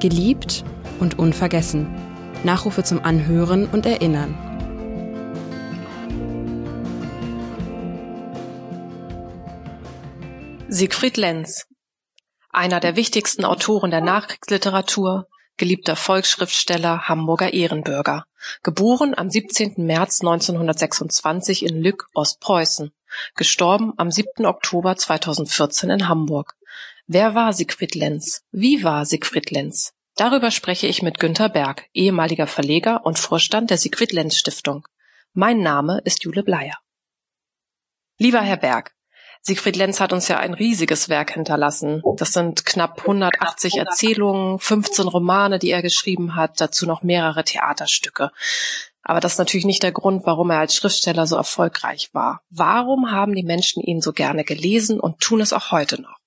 Geliebt und unvergessen. Nachrufe zum Anhören und Erinnern. Siegfried Lenz, einer der wichtigsten Autoren der Nachkriegsliteratur, geliebter Volksschriftsteller, Hamburger Ehrenbürger, geboren am 17. März 1926 in Lück, Ostpreußen, gestorben am 7. Oktober 2014 in Hamburg. Wer war Siegfried Lenz? Wie war Siegfried Lenz? Darüber spreche ich mit Günter Berg, ehemaliger Verleger und Vorstand der Siegfried Lenz Stiftung. Mein Name ist Jule Bleier. Lieber Herr Berg, Siegfried Lenz hat uns ja ein riesiges Werk hinterlassen. Das sind knapp 180 Erzählungen, 15 Romane, die er geschrieben hat, dazu noch mehrere Theaterstücke. Aber das ist natürlich nicht der Grund, warum er als Schriftsteller so erfolgreich war. Warum haben die Menschen ihn so gerne gelesen und tun es auch heute noch?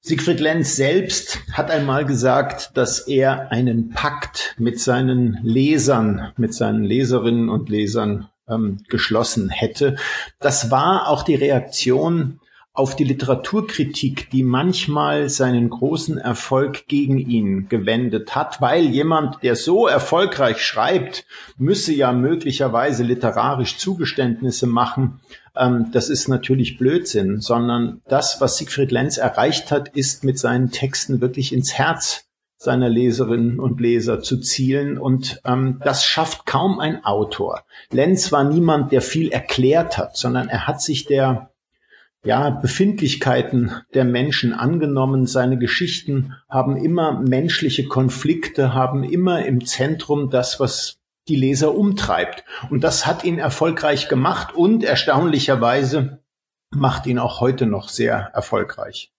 Siegfried Lenz selbst hat einmal gesagt, dass er einen Pakt mit seinen Lesern, mit seinen Leserinnen und Lesern ähm, geschlossen hätte. Das war auch die Reaktion auf die Literaturkritik, die manchmal seinen großen Erfolg gegen ihn gewendet hat, weil jemand, der so erfolgreich schreibt, müsse ja möglicherweise literarisch Zugeständnisse machen. Ähm, das ist natürlich Blödsinn, sondern das, was Siegfried Lenz erreicht hat, ist mit seinen Texten wirklich ins Herz seiner Leserinnen und Leser zu zielen. Und ähm, das schafft kaum ein Autor. Lenz war niemand, der viel erklärt hat, sondern er hat sich der ja, Befindlichkeiten der Menschen angenommen. Seine Geschichten haben immer menschliche Konflikte, haben immer im Zentrum das, was die Leser umtreibt. Und das hat ihn erfolgreich gemacht und erstaunlicherweise macht ihn auch heute noch sehr erfolgreich.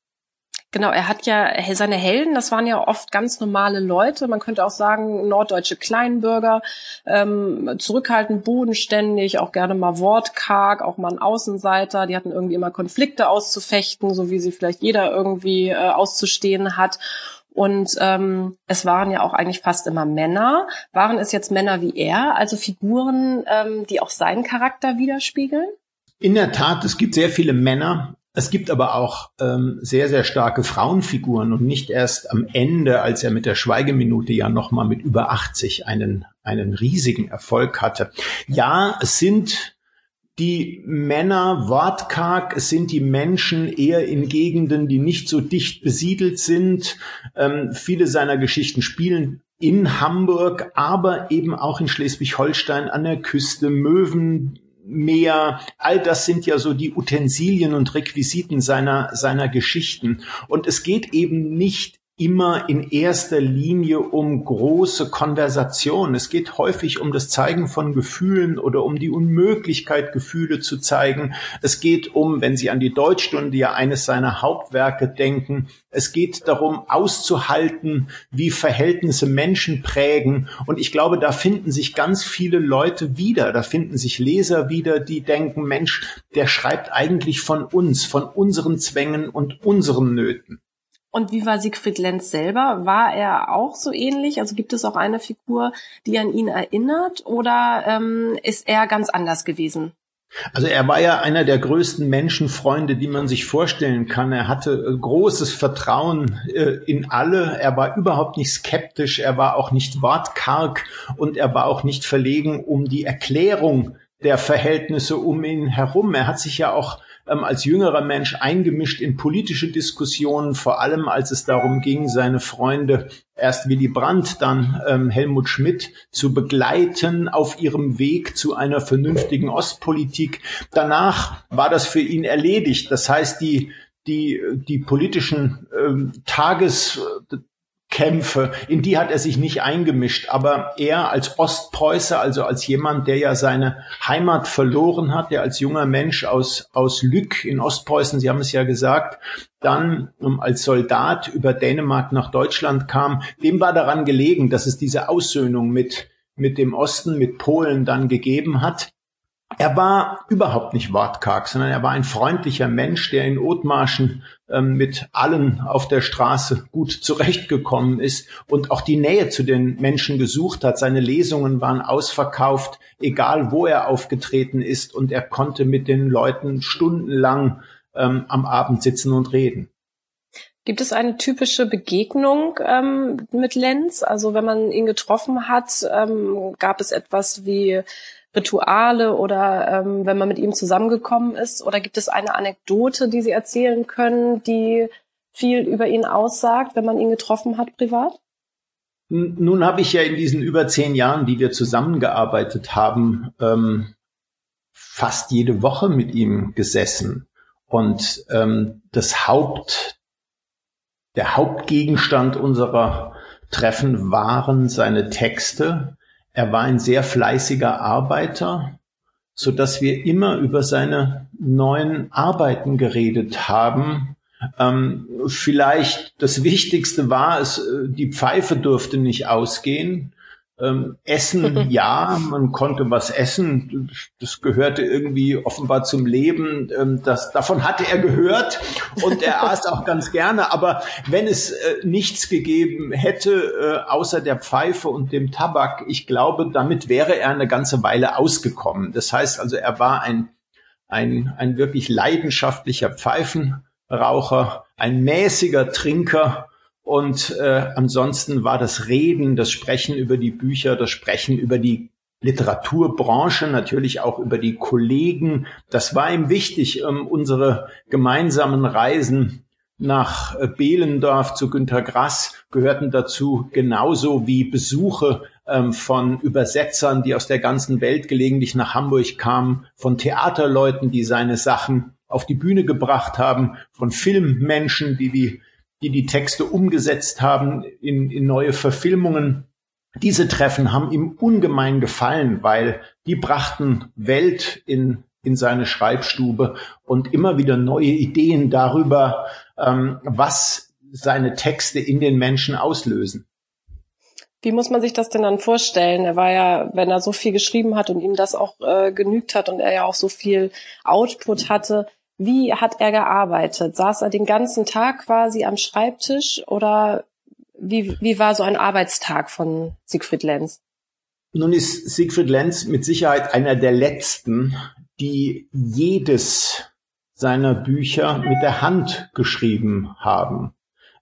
Genau, er hat ja seine Helden, das waren ja oft ganz normale Leute, man könnte auch sagen norddeutsche Kleinbürger, ähm, zurückhaltend, bodenständig, auch gerne mal wortkarg, auch mal ein Außenseiter, die hatten irgendwie immer Konflikte auszufechten, so wie sie vielleicht jeder irgendwie äh, auszustehen hat. Und ähm, es waren ja auch eigentlich fast immer Männer. Waren es jetzt Männer wie er, also Figuren, ähm, die auch seinen Charakter widerspiegeln? In der Tat, es gibt sehr viele Männer, es gibt aber auch ähm, sehr, sehr starke Frauenfiguren und nicht erst am Ende, als er mit der Schweigeminute ja nochmal mit über 80 einen, einen riesigen Erfolg hatte. Ja, es sind die Männer wortkarg, es sind die Menschen eher in Gegenden, die nicht so dicht besiedelt sind. Ähm, viele seiner Geschichten spielen in Hamburg, aber eben auch in Schleswig-Holstein an der Küste, Möwen, mehr, all das sind ja so die Utensilien und Requisiten seiner, seiner Geschichten. Und es geht eben nicht immer in erster Linie um große Konversation. Es geht häufig um das Zeigen von Gefühlen oder um die Unmöglichkeit, Gefühle zu zeigen. Es geht um, wenn Sie an die Deutschstunde ja eines seiner Hauptwerke denken, es geht darum, auszuhalten, wie Verhältnisse Menschen prägen. Und ich glaube, da finden sich ganz viele Leute wieder. Da finden sich Leser wieder, die denken, Mensch, der schreibt eigentlich von uns, von unseren Zwängen und unseren Nöten. Und wie war Siegfried Lenz selber? War er auch so ähnlich? Also gibt es auch eine Figur, die an ihn erinnert oder ähm, ist er ganz anders gewesen? Also er war ja einer der größten Menschenfreunde, die man sich vorstellen kann. Er hatte äh, großes Vertrauen äh, in alle. Er war überhaupt nicht skeptisch. Er war auch nicht wortkarg und er war auch nicht verlegen um die Erklärung der Verhältnisse um ihn herum. Er hat sich ja auch ähm, als jüngerer Mensch eingemischt in politische Diskussionen, vor allem als es darum ging, seine Freunde erst Willy Brandt, dann ähm, Helmut Schmidt zu begleiten auf ihrem Weg zu einer vernünftigen Ostpolitik. Danach war das für ihn erledigt. Das heißt, die die, die politischen ähm, Tages, Kämpfe, in die hat er sich nicht eingemischt, aber er als Ostpreußer, also als jemand, der ja seine Heimat verloren hat, der als junger Mensch aus, aus Lück in Ostpreußen, Sie haben es ja gesagt, dann um, als Soldat über Dänemark nach Deutschland kam, dem war daran gelegen, dass es diese Aussöhnung mit, mit dem Osten, mit Polen dann gegeben hat. Er war überhaupt nicht wortkarg, sondern er war ein freundlicher Mensch, der in Othmarschen ähm, mit allen auf der Straße gut zurechtgekommen ist und auch die Nähe zu den Menschen gesucht hat. Seine Lesungen waren ausverkauft, egal wo er aufgetreten ist, und er konnte mit den Leuten stundenlang ähm, am Abend sitzen und reden. Gibt es eine typische Begegnung ähm, mit Lenz? Also wenn man ihn getroffen hat, ähm, gab es etwas wie Rituale oder ähm, wenn man mit ihm zusammengekommen ist? Oder gibt es eine Anekdote, die Sie erzählen können, die viel über ihn aussagt, wenn man ihn getroffen hat privat? Nun habe ich ja in diesen über zehn Jahren, die wir zusammengearbeitet haben, ähm, fast jede Woche mit ihm gesessen. Und ähm, das Haupt, der Hauptgegenstand unserer Treffen waren seine Texte. Er war ein sehr fleißiger Arbeiter, so dass wir immer über seine neuen Arbeiten geredet haben ähm, vielleicht das Wichtigste war es, äh, die Pfeife durfte nicht ausgehen. Ähm, essen, ja, man konnte was essen. Das gehörte irgendwie offenbar zum Leben. Ähm, das, davon hatte er gehört und er aß auch ganz gerne. Aber wenn es äh, nichts gegeben hätte, äh, außer der Pfeife und dem Tabak, ich glaube, damit wäre er eine ganze Weile ausgekommen. Das heißt also, er war ein, ein, ein wirklich leidenschaftlicher Pfeifen Raucher, ein mäßiger Trinker und äh, ansonsten war das Reden, das Sprechen über die Bücher, das Sprechen über die Literaturbranche, natürlich auch über die Kollegen. Das war ihm wichtig, ähm, unsere gemeinsamen Reisen nach äh, Behlendorf zu Günter Grass gehörten dazu, genauso wie Besuche ähm, von Übersetzern, die aus der ganzen Welt gelegentlich nach Hamburg kamen, von Theaterleuten, die seine Sachen auf die Bühne gebracht haben, von Filmmenschen, die die, die, die Texte umgesetzt haben in, in neue Verfilmungen. Diese Treffen haben ihm ungemein gefallen, weil die brachten Welt in, in seine Schreibstube und immer wieder neue Ideen darüber, ähm, was seine Texte in den Menschen auslösen. Wie muss man sich das denn dann vorstellen? Er war ja, wenn er so viel geschrieben hat und ihm das auch äh, genügt hat und er ja auch so viel Output hatte, wie hat er gearbeitet? Saß er den ganzen Tag quasi am Schreibtisch oder wie, wie war so ein Arbeitstag von Siegfried Lenz? Nun ist Siegfried Lenz mit Sicherheit einer der letzten, die jedes seiner Bücher mit der Hand geschrieben haben.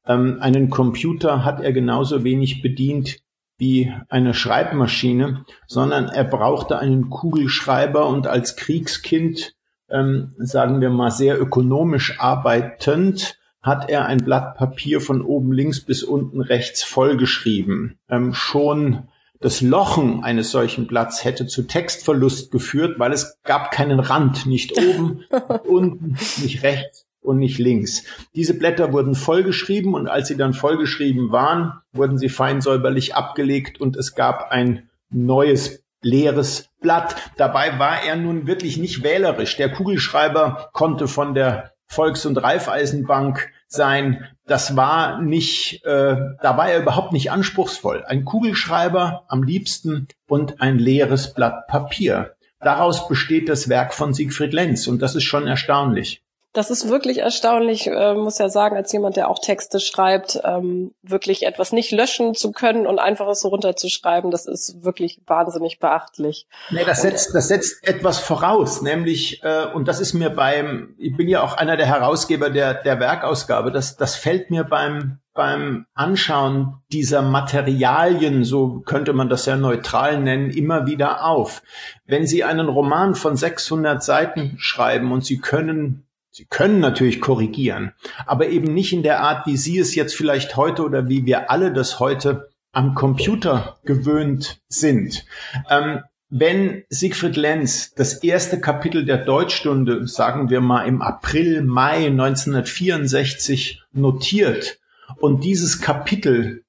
Ähm, einen Computer hat er genauso wenig bedient wie eine Schreibmaschine, sondern er brauchte einen Kugelschreiber und als Kriegskind ähm, sagen wir mal, sehr ökonomisch arbeitend, hat er ein Blatt Papier von oben links bis unten rechts vollgeschrieben. Ähm, schon das Lochen eines solchen Blatts hätte zu Textverlust geführt, weil es gab keinen Rand, nicht oben, unten, nicht rechts und nicht links. Diese Blätter wurden vollgeschrieben und als sie dann vollgeschrieben waren, wurden sie fein säuberlich abgelegt und es gab ein neues leeres Blatt. Dabei war er nun wirklich nicht wählerisch. Der Kugelschreiber konnte von der Volks- und Raiffeisenbank sein. Das war nicht, äh, da war er überhaupt nicht anspruchsvoll. Ein Kugelschreiber am liebsten und ein leeres Blatt Papier. Daraus besteht das Werk von Siegfried Lenz und das ist schon erstaunlich. Das ist wirklich erstaunlich, äh, muss ja sagen, als jemand, der auch Texte schreibt, ähm, wirklich etwas nicht löschen zu können und einfach es so runterzuschreiben, das ist wirklich wahnsinnig beachtlich. Nee, das setzt, das setzt etwas voraus, nämlich, äh, und das ist mir beim, ich bin ja auch einer der Herausgeber der, der Werkausgabe, das, das fällt mir beim, beim Anschauen dieser Materialien, so könnte man das ja neutral nennen, immer wieder auf. Wenn Sie einen Roman von 600 Seiten schreiben und Sie können Sie können natürlich korrigieren, aber eben nicht in der Art, wie Sie es jetzt vielleicht heute oder wie wir alle das heute am Computer gewöhnt sind. Ähm, wenn Siegfried Lenz das erste Kapitel der Deutschstunde, sagen wir mal im April, Mai 1964 notiert und dieses Kapitel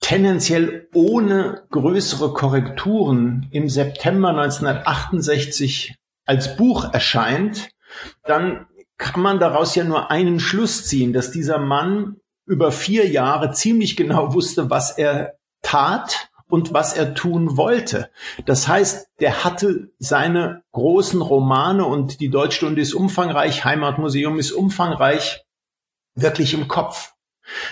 tendenziell ohne größere Korrekturen im September 1968 als Buch erscheint, dann kann man daraus ja nur einen Schluss ziehen, dass dieser Mann über vier Jahre ziemlich genau wusste, was er tat und was er tun wollte. Das heißt, der hatte seine großen Romane und die Deutschstunde ist umfangreich, Heimatmuseum ist umfangreich, wirklich im Kopf.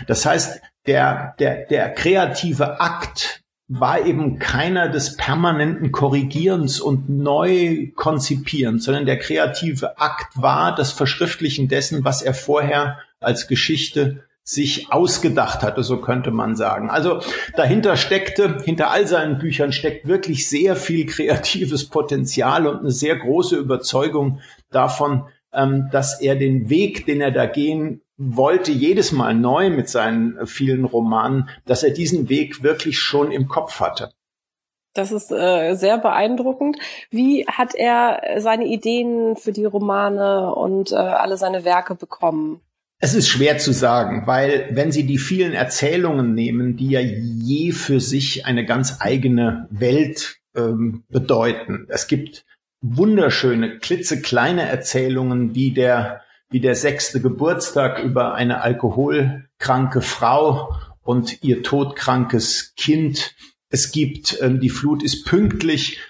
Das heißt, der, der, der kreative Akt war eben keiner des permanenten Korrigierens und Neukonzipierens, sondern der kreative Akt war das Verschriftlichen dessen, was er vorher als Geschichte sich ausgedacht hatte, so könnte man sagen. Also dahinter steckte, hinter all seinen Büchern steckt wirklich sehr viel kreatives Potenzial und eine sehr große Überzeugung davon, ähm, dass er den Weg, den er da gehen wollte, jedes Mal neu mit seinen vielen Romanen, dass er diesen Weg wirklich schon im Kopf hatte. Das ist äh, sehr beeindruckend. Wie hat er seine Ideen für die Romane und äh, alle seine Werke bekommen? Es ist schwer zu sagen, weil wenn Sie die vielen Erzählungen nehmen, die ja je für sich eine ganz eigene Welt ähm, bedeuten. Es gibt wunderschöne, klitzekleine Erzählungen wie der, wie der sechste Geburtstag über eine alkoholkranke Frau und ihr todkrankes Kind. Es gibt ähm, Die Flut ist pünktlich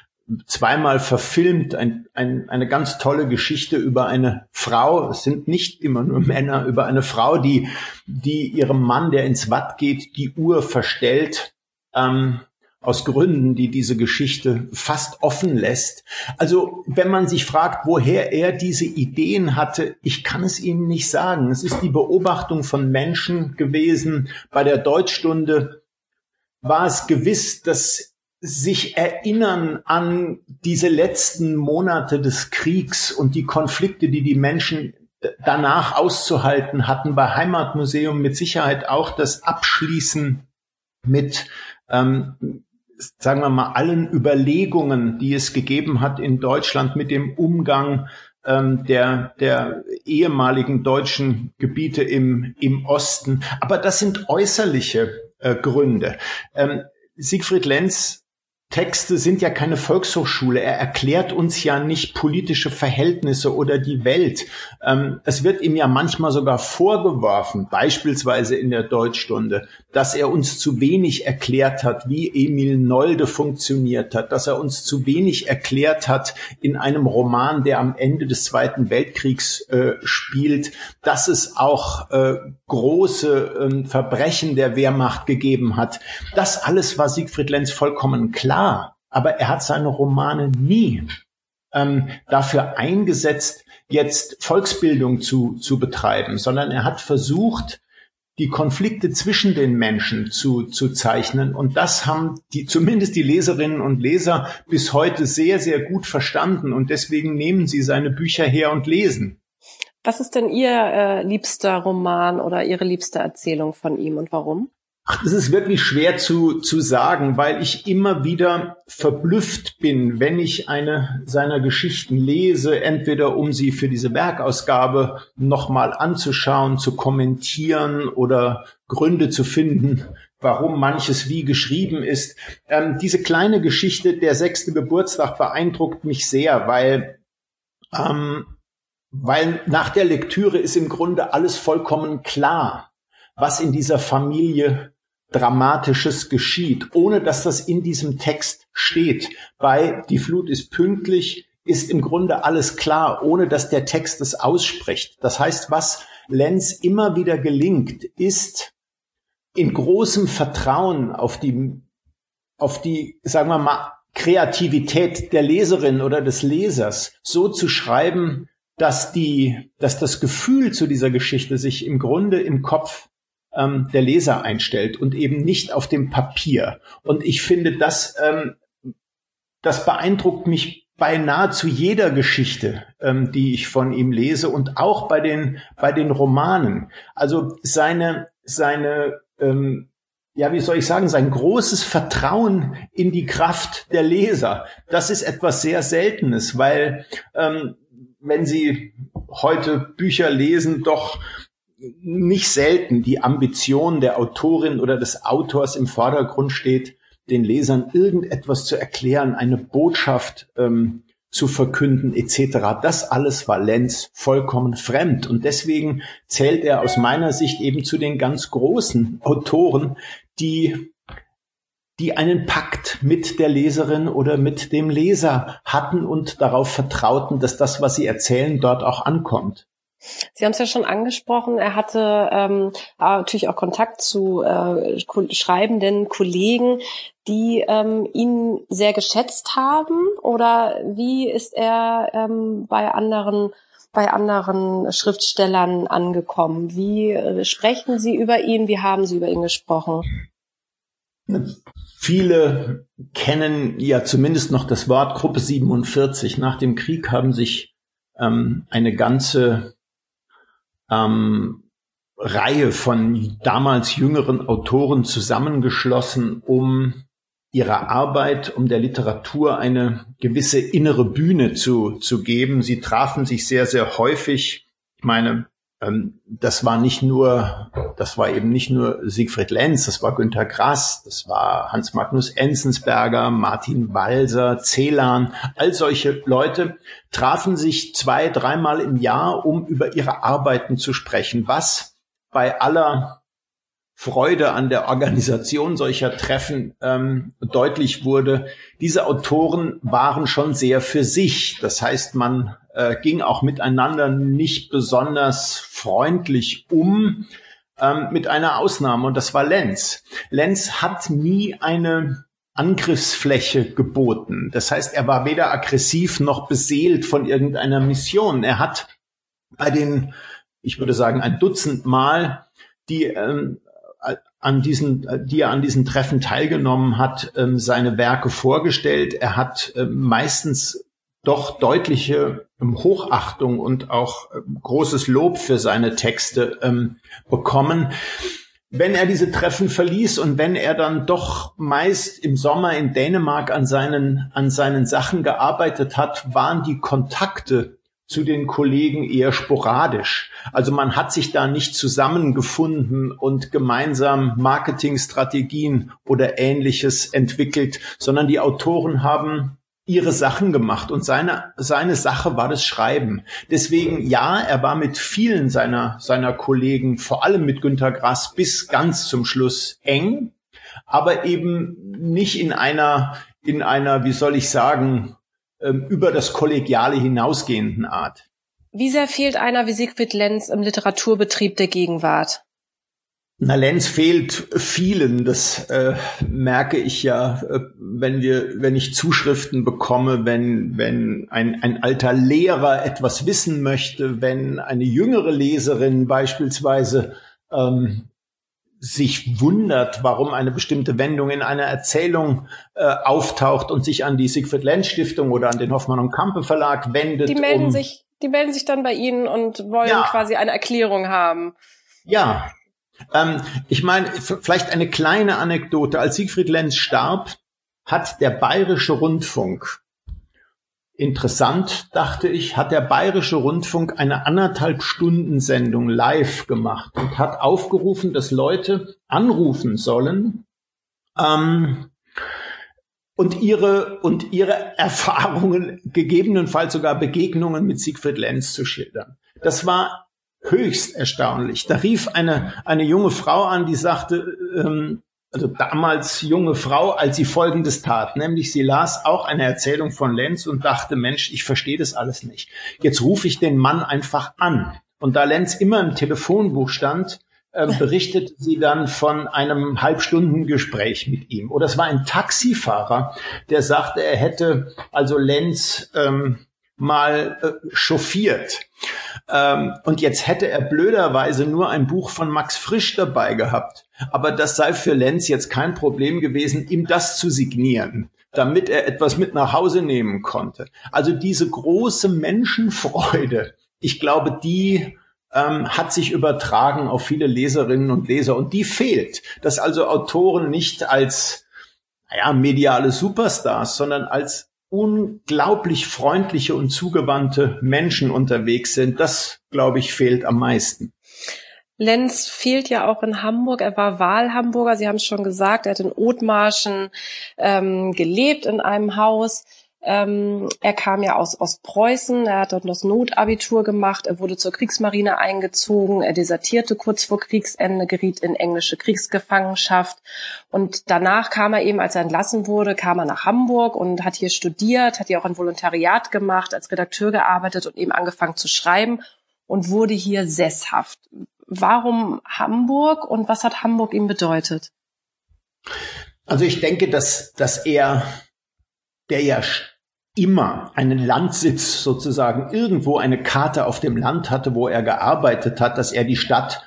zweimal verfilmt, ein, ein, eine ganz tolle Geschichte über eine Frau, es sind nicht immer nur Männer, über eine Frau, die, die ihrem Mann, der ins Watt geht, die Uhr verstellt, ähm, aus Gründen, die diese Geschichte fast offen lässt. Also wenn man sich fragt, woher er diese Ideen hatte, ich kann es Ihnen nicht sagen. Es ist die Beobachtung von Menschen gewesen. Bei der Deutschstunde war es gewiss, dass sich erinnern an diese letzten Monate des Kriegs und die Konflikte, die die Menschen danach auszuhalten hatten. Bei Heimatmuseum mit Sicherheit auch das Abschließen mit, ähm, sagen wir mal, allen Überlegungen, die es gegeben hat in Deutschland mit dem Umgang ähm, der, der ehemaligen deutschen Gebiete im, im Osten. Aber das sind äußerliche äh, Gründe. Ähm, Siegfried Lenz Texte sind ja keine Volkshochschule. Er erklärt uns ja nicht politische Verhältnisse oder die Welt. Ähm, es wird ihm ja manchmal sogar vorgeworfen, beispielsweise in der Deutschstunde, dass er uns zu wenig erklärt hat, wie Emil Nolde funktioniert hat, dass er uns zu wenig erklärt hat in einem Roman, der am Ende des Zweiten Weltkriegs äh, spielt, dass es auch äh, große äh, Verbrechen der Wehrmacht gegeben hat. Das alles war Siegfried Lenz vollkommen klar klar, aber er hat seine Romane nie ähm, dafür eingesetzt, jetzt Volksbildung zu, zu betreiben, sondern er hat versucht, die Konflikte zwischen den Menschen zu, zu zeichnen. Und das haben die, zumindest die Leserinnen und Leser bis heute sehr, sehr gut verstanden. Und deswegen nehmen sie seine Bücher her und lesen. Was ist denn Ihr äh, liebster Roman oder Ihre liebste Erzählung von ihm und warum? Das ist wirklich schwer zu, zu sagen, weil ich immer wieder verblüfft bin, wenn ich eine seiner Geschichten lese, entweder um sie für diese Werkausgabe nochmal anzuschauen, zu kommentieren oder Gründe zu finden, warum manches wie geschrieben ist. Ähm, diese kleine Geschichte, der sechste Geburtstag, beeindruckt mich sehr, weil, ähm, weil nach der Lektüre ist im Grunde alles vollkommen klar was in dieser Familie Dramatisches geschieht, ohne dass das in diesem Text steht. Bei Die Flut ist pünktlich ist im Grunde alles klar, ohne dass der Text es ausspricht. Das heißt, was Lenz immer wieder gelingt, ist in großem Vertrauen auf die, auf die, sagen wir mal, Kreativität der Leserin oder des Lesers so zu schreiben, dass die, dass das Gefühl zu dieser Geschichte sich im Grunde im Kopf ähm, der Leser einstellt und eben nicht auf dem Papier. Und ich finde, das, ähm, das beeindruckt mich bei nahezu jeder Geschichte, ähm, die ich von ihm lese und auch bei den, bei den Romanen. Also seine, seine, ähm, ja, wie soll ich sagen, sein großes Vertrauen in die Kraft der Leser. Das ist etwas sehr Seltenes, weil ähm, wenn Sie heute Bücher lesen, doch nicht selten die Ambition der Autorin oder des Autors im Vordergrund steht, den Lesern irgendetwas zu erklären, eine Botschaft ähm, zu verkünden etc. Das alles war Lenz vollkommen fremd und deswegen zählt er aus meiner Sicht eben zu den ganz großen Autoren, die die einen Pakt mit der Leserin oder mit dem Leser hatten und darauf vertrauten, dass das, was sie erzählen, dort auch ankommt. Sie haben es ja schon angesprochen, er hatte ähm, natürlich auch Kontakt zu äh, schreibenden Kollegen, die ähm, ihn sehr geschätzt haben oder wie ist er ähm, bei anderen bei anderen Schriftstellern angekommen? Wie äh, sprechen Sie über ihn? Wie haben Sie über ihn gesprochen? Viele kennen ja zumindest noch das Wort Gruppe 47. Nach dem Krieg haben sich ähm, eine ganze ähm, Reihe von damals jüngeren Autoren zusammengeschlossen, um ihrer Arbeit, um der Literatur eine gewisse innere Bühne zu, zu geben. Sie trafen sich sehr, sehr häufig. Ich meine, das war nicht nur, das war eben nicht nur Siegfried Lenz, das war Günter Grass, das war Hans Magnus Enzensberger, Martin Walser, Celan, all solche Leute trafen sich zwei, dreimal im Jahr, um über ihre Arbeiten zu sprechen, was bei aller Freude an der Organisation solcher Treffen ähm, deutlich wurde, diese Autoren waren schon sehr für sich. Das heißt, man äh, ging auch miteinander nicht besonders freundlich um, ähm, mit einer Ausnahme, und das war Lenz. Lenz hat nie eine Angriffsfläche geboten. Das heißt, er war weder aggressiv noch beseelt von irgendeiner Mission. Er hat bei den, ich würde sagen, ein Dutzend Mal die ähm, an diesen, die er an diesen Treffen teilgenommen hat, ähm, seine Werke vorgestellt. Er hat ähm, meistens doch deutliche ähm, Hochachtung und auch großes Lob für seine Texte bekommen. Wenn er diese Treffen verließ und wenn er dann doch meist im Sommer in Dänemark an seinen, an seinen Sachen gearbeitet hat, waren die Kontakte zu den Kollegen eher sporadisch. Also man hat sich da nicht zusammengefunden und gemeinsam Marketingstrategien oder ähnliches entwickelt, sondern die Autoren haben ihre Sachen gemacht und seine, seine Sache war das Schreiben. Deswegen, ja, er war mit vielen seiner, seiner Kollegen, vor allem mit Günter Grass, bis ganz zum Schluss eng, aber eben nicht in einer, in einer, wie soll ich sagen, ähm, über das Kollegiale hinausgehenden Art. Wie sehr fehlt einer wie Siegfried Lenz im Literaturbetrieb der Gegenwart? Na, Lenz fehlt vielen. Das äh, merke ich ja, äh, wenn wir, wenn ich Zuschriften bekomme, wenn, wenn ein, ein alter Lehrer etwas wissen möchte, wenn eine jüngere Leserin beispielsweise ähm, sich wundert, warum eine bestimmte Wendung in einer Erzählung äh, auftaucht und sich an die Siegfried Lenz Stiftung oder an den Hoffmann und Kampe Verlag wendet. Die melden um, sich, die melden sich dann bei Ihnen und wollen ja. quasi eine Erklärung haben. Ja. Ähm, ich meine, vielleicht eine kleine Anekdote. Als Siegfried Lenz starb, hat der Bayerische Rundfunk Interessant, dachte ich, hat der Bayerische Rundfunk eine anderthalb Stunden Sendung live gemacht und hat aufgerufen, dass Leute anrufen sollen ähm, und ihre und ihre Erfahrungen, gegebenenfalls sogar Begegnungen mit Siegfried Lenz zu schildern. Das war höchst erstaunlich. Da rief eine eine junge Frau an, die sagte, ähm, also damals junge Frau, als sie Folgendes tat, nämlich sie las auch eine Erzählung von Lenz und dachte, Mensch, ich verstehe das alles nicht. Jetzt rufe ich den Mann einfach an. Und da Lenz immer im Telefonbuch stand, äh, berichtete sie dann von einem Halbstundengespräch mit ihm. Oder es war ein Taxifahrer, der sagte, er hätte also Lenz ähm, mal äh, chauffiert. Ähm, und jetzt hätte er blöderweise nur ein Buch von Max Frisch dabei gehabt. Aber das sei für Lenz jetzt kein Problem gewesen, ihm das zu signieren damit er etwas mit nach Hause nehmen konnte. Also diese große Menschenfreude, ich glaube, die ähm, hat sich übertragen auf viele Leserinnen und Leser und die fehlt. Dass also Autoren nicht als naja, mediale Superstars, sondern als unglaublich freundliche und zugewandte Menschen unterwegs sind, das, glaube ich, fehlt am meisten. Lenz fehlt ja auch in Hamburg. Er war Wahlhamburger. Sie haben es schon gesagt. Er hat in Othmarschen ähm, gelebt in einem Haus. Ähm, er kam ja aus Ostpreußen, er hat dort das Notabitur gemacht, er wurde zur Kriegsmarine eingezogen, er desertierte kurz vor Kriegsende, geriet in englische Kriegsgefangenschaft und danach kam er eben, als er entlassen wurde, kam er nach Hamburg und hat hier studiert, hat hier auch ein Volontariat gemacht, als Redakteur gearbeitet und eben angefangen zu schreiben und wurde hier sesshaft. Warum Hamburg und was hat Hamburg ihm bedeutet? Also ich denke, dass, dass er, der ja immer einen Landsitz sozusagen irgendwo eine Karte auf dem Land hatte, wo er gearbeitet hat, dass er die Stadt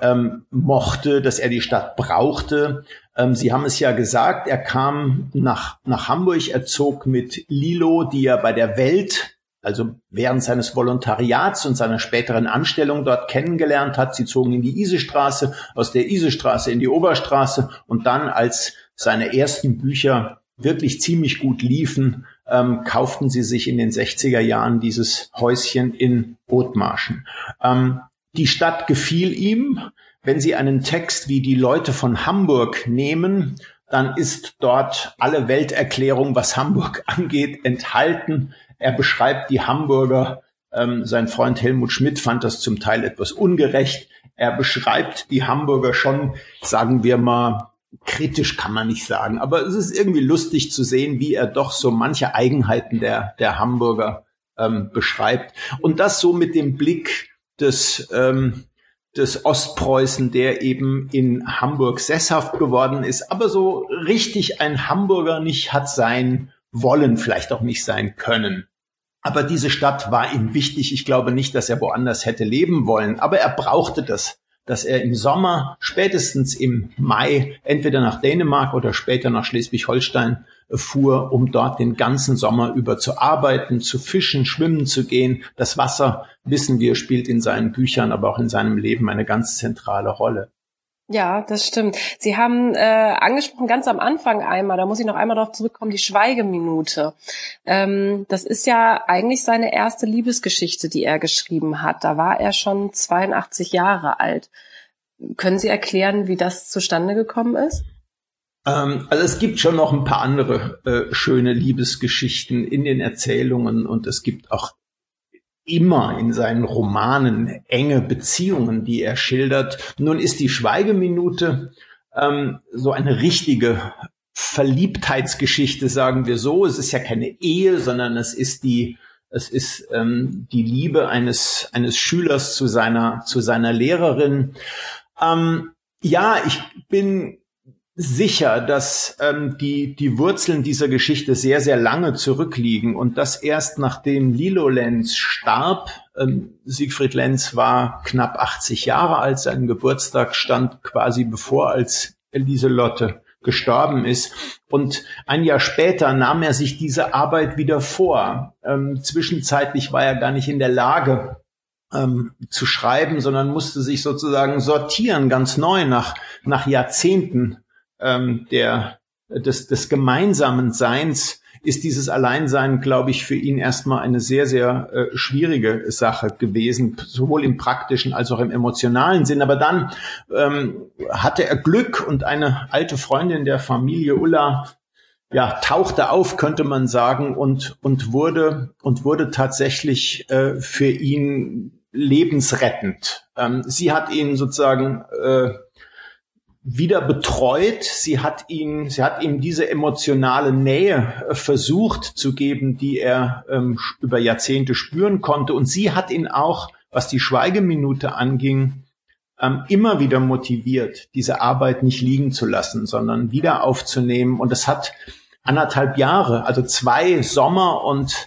ähm, mochte, dass er die Stadt brauchte. Ähm, Sie haben es ja gesagt, er kam nach, nach Hamburg, er zog mit Lilo, die er bei der Welt, also während seines Volontariats und seiner späteren Anstellung dort kennengelernt hat. Sie zogen in die Isestraße, aus der Isestraße in die Oberstraße und dann, als seine ersten Bücher wirklich ziemlich gut liefen, ähm, kauften sie sich in den 60er Jahren dieses Häuschen in Othmarschen. Ähm, die Stadt gefiel ihm. Wenn Sie einen Text wie die Leute von Hamburg nehmen, dann ist dort alle Welterklärung, was Hamburg angeht, enthalten. Er beschreibt die Hamburger. Ähm, sein Freund Helmut Schmidt fand das zum Teil etwas ungerecht. Er beschreibt die Hamburger schon, sagen wir mal, kritisch kann man nicht sagen, aber es ist irgendwie lustig zu sehen, wie er doch so manche Eigenheiten der, der Hamburger ähm, beschreibt. Und das so mit dem Blick des, ähm, des Ostpreußen, der eben in Hamburg sesshaft geworden ist, aber so richtig ein Hamburger nicht hat sein wollen, vielleicht auch nicht sein können. Aber diese Stadt war ihm wichtig. Ich glaube nicht, dass er woanders hätte leben wollen, aber er brauchte das dass er im Sommer, spätestens im Mai, entweder nach Dänemark oder später nach Schleswig-Holstein fuhr, um dort den ganzen Sommer über zu arbeiten, zu fischen, schwimmen zu gehen. Das Wasser, wissen wir, spielt in seinen Büchern, aber auch in seinem Leben eine ganz zentrale Rolle. Ja, das stimmt. Sie haben äh, angesprochen ganz am Anfang einmal, da muss ich noch einmal darauf zurückkommen, die Schweigeminute. Ähm, das ist ja eigentlich seine erste Liebesgeschichte, die er geschrieben hat. Da war er schon 82 Jahre alt. Können Sie erklären, wie das zustande gekommen ist? Ähm, also es gibt schon noch ein paar andere äh, schöne Liebesgeschichten in den Erzählungen und es gibt auch immer in seinen Romanen enge Beziehungen, die er schildert. Nun ist die Schweigeminute ähm, so eine richtige Verliebtheitsgeschichte, sagen wir so. Es ist ja keine Ehe, sondern es ist die es ist ähm, die Liebe eines eines Schülers zu seiner zu seiner Lehrerin. Ähm, ja, ich bin sicher, dass ähm, die, die Wurzeln dieser Geschichte sehr, sehr lange zurückliegen und dass erst nachdem Lilo Lenz starb, ähm, Siegfried Lenz war knapp 80 Jahre alt, sein Geburtstag stand quasi bevor, als Lieselotte gestorben ist. Und ein Jahr später nahm er sich diese Arbeit wieder vor. Ähm, zwischenzeitlich war er gar nicht in der Lage, ähm, zu schreiben, sondern musste sich sozusagen sortieren, ganz neu nach, nach Jahrzehnten ähm, der, des, des gemeinsamen Seins ist dieses Alleinsein, glaube ich, für ihn erstmal eine sehr, sehr äh, schwierige Sache gewesen, sowohl im praktischen als auch im emotionalen Sinn. Aber dann ähm, hatte er Glück und eine alte Freundin der Familie Ulla ja, tauchte auf, könnte man sagen, und, und wurde, und wurde tatsächlich äh, für ihn lebensrettend. Ähm, sie hat ihn sozusagen äh, wieder betreut. Sie hat ihn, sie hat ihm diese emotionale Nähe äh, versucht zu geben, die er ähm, über Jahrzehnte spüren konnte. Und sie hat ihn auch, was die Schweigeminute anging, ähm, immer wieder motiviert, diese Arbeit nicht liegen zu lassen, sondern wieder aufzunehmen. Und es hat anderthalb Jahre, also zwei Sommer und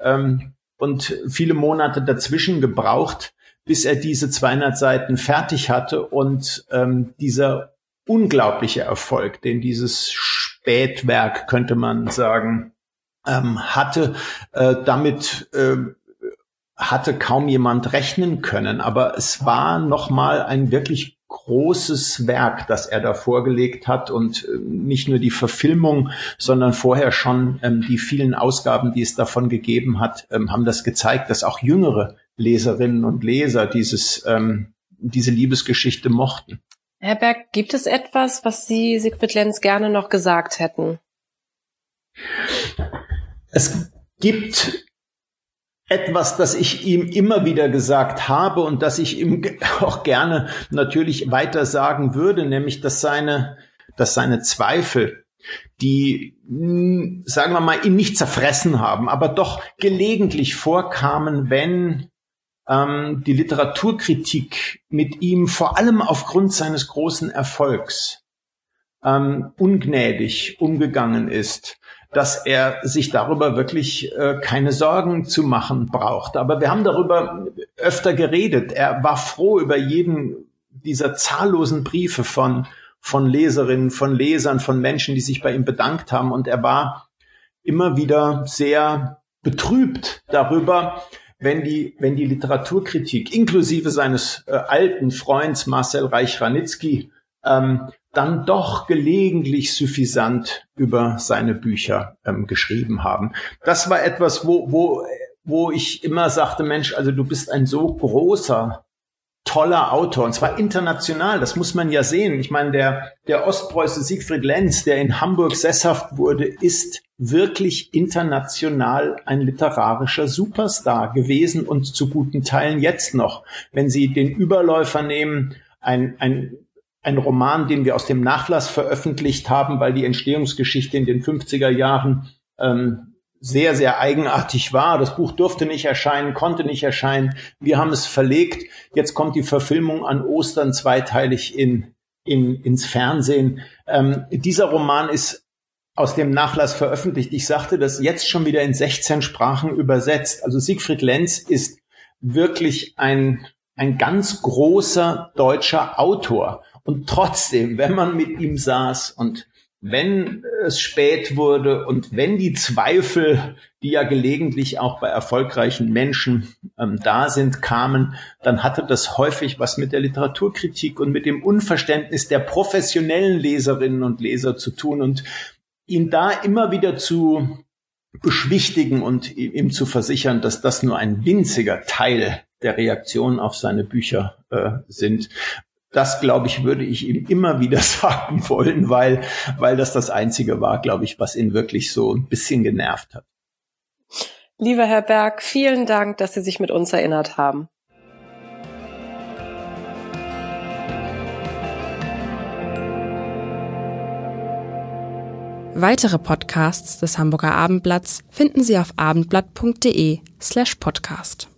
ähm, und viele Monate dazwischen gebraucht, bis er diese 200 Seiten fertig hatte und ähm, dieser unglaubliche Erfolg, den dieses Spätwerk, könnte man sagen, ähm, hatte. Äh, damit äh, hatte kaum jemand rechnen können, aber es war nochmal ein wirklich großes Werk, das er da vorgelegt hat und äh, nicht nur die Verfilmung, sondern vorher schon ähm, die vielen Ausgaben, die es davon gegeben hat, ähm, haben das gezeigt, dass auch jüngere Leserinnen und Leser dieses, ähm, diese Liebesgeschichte mochten. Herr Berg, gibt es etwas, was Sie Siegfried Lenz gerne noch gesagt hätten? Es gibt etwas, das ich ihm immer wieder gesagt habe und das ich ihm auch gerne natürlich weiter sagen würde, nämlich, dass seine, dass seine Zweifel, die, hm, sagen wir mal, ihn nicht zerfressen haben, aber doch gelegentlich vorkamen, wenn ähm, die Literaturkritik mit ihm vor allem aufgrund seines großen Erfolgs ähm, ungnädig umgegangen ist. dass er sich darüber wirklich äh, keine Sorgen zu machen braucht. Aber wir haben darüber öfter geredet. Er war froh über jeden dieser zahllosen Briefe von, von Leserinnen, von Lesern, von Menschen, die sich bei ihm bedankt haben. Und er war immer wieder sehr betrübt darüber, wenn die, wenn die Literaturkritik inklusive seines äh, alten Freunds Marcel Reich-Ranitzky ähm, dann doch gelegentlich suffisant über seine Bücher ähm, geschrieben haben. Das war etwas, wo, wo, wo ich immer sagte, Mensch, also du bist ein so großer toller Autor und zwar international. Das muss man ja sehen. Ich meine, der, der Ostpreuße Siegfried Lenz, der in Hamburg sesshaft wurde, ist wirklich international ein literarischer Superstar gewesen und zu guten Teilen jetzt noch. Wenn Sie den Überläufer nehmen, ein, ein ein Roman, den wir aus dem Nachlass veröffentlicht haben, weil die Entstehungsgeschichte in den 50er Jahren ähm, sehr, sehr eigenartig war. Das Buch durfte nicht erscheinen, konnte nicht erscheinen. Wir haben es verlegt. Jetzt kommt die Verfilmung an Ostern zweiteilig in, in, ins Fernsehen. Ähm, dieser Roman ist aus dem Nachlass veröffentlicht. Ich sagte das jetzt schon wieder in 16 Sprachen übersetzt. Also Siegfried Lenz ist wirklich ein, ein ganz großer deutscher Autor. Und trotzdem, wenn man mit ihm saß und wenn es spät wurde und wenn die Zweifel, die ja gelegentlich auch bei erfolgreichen Menschen ähm, da sind, kamen, dann hatte das häufig was mit der Literaturkritik und mit dem Unverständnis der professionellen Leserinnen und Leser zu tun und ihn da immer wieder zu beschwichtigen und ihm zu versichern, dass das nur ein winziger Teil der Reaktion auf seine Bücher äh, sind das, glaube ich, würde ich ihm immer wieder sagen wollen, weil, weil das das Einzige war, glaube ich, was ihn wirklich so ein bisschen genervt hat. Lieber Herr Berg, vielen Dank, dass Sie sich mit uns erinnert haben. Weitere Podcasts des Hamburger Abendblatts finden Sie auf abendblatt.de slash podcast.